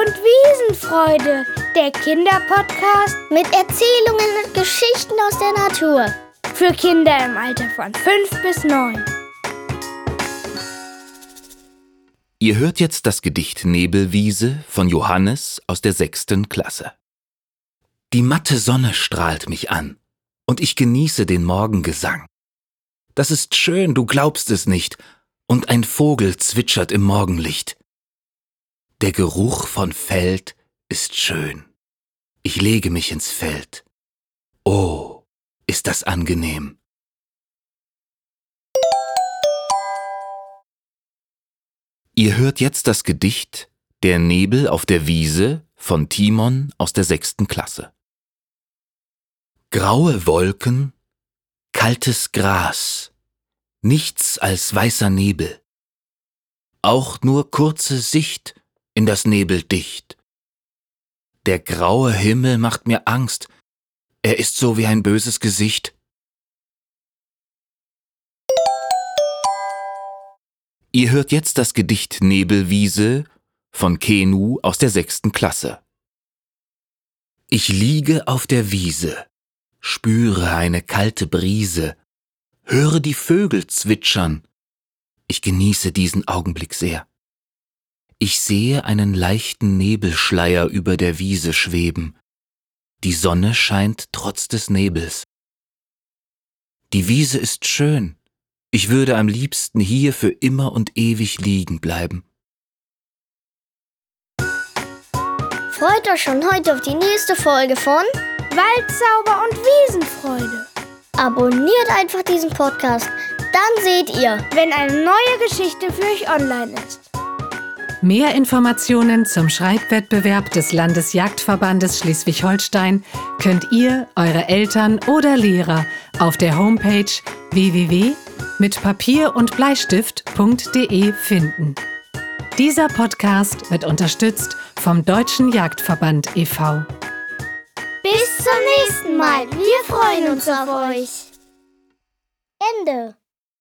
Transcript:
und Wiesenfreude, der Kinderpodcast mit Erzählungen und Geschichten aus der Natur. für Kinder im Alter von 5 bis 9. Ihr hört jetzt das Gedicht Nebelwiese von Johannes aus der sechsten Klasse. Die matte Sonne strahlt mich an und ich genieße den Morgengesang. Das ist schön, du glaubst es nicht, und ein Vogel zwitschert im Morgenlicht. Der Geruch von Feld ist schön. Ich lege mich ins Feld. Oh, ist das angenehm. Ihr hört jetzt das Gedicht Der Nebel auf der Wiese von Timon aus der sechsten Klasse. Graue Wolken, kaltes Gras, nichts als weißer Nebel. Auch nur kurze Sicht in das Nebeldicht. Der graue Himmel macht mir Angst, er ist so wie ein böses Gesicht. Ihr hört jetzt das Gedicht Nebelwiese von Kenu aus der sechsten Klasse. Ich liege auf der Wiese, spüre eine kalte Brise, höre die Vögel zwitschern. Ich genieße diesen Augenblick sehr. Ich sehe einen leichten Nebelschleier über der Wiese schweben. Die Sonne scheint trotz des Nebels. Die Wiese ist schön. Ich würde am liebsten hier für immer und ewig liegen bleiben. Freut euch schon heute auf die nächste Folge von Waldzauber und Wiesenfreude, Abonniert einfach diesen Podcast. Dann seht ihr, wenn eine neue Geschichte für euch online ist. Mehr Informationen zum Schreibwettbewerb des Landesjagdverbandes Schleswig-Holstein könnt ihr, eure Eltern oder Lehrer auf der Homepage www.mitpapier und Bleistift.de finden. Dieser Podcast wird unterstützt vom Deutschen Jagdverband e.V. bis zum nächsten Mal. Wir freuen uns auf euch. Ende.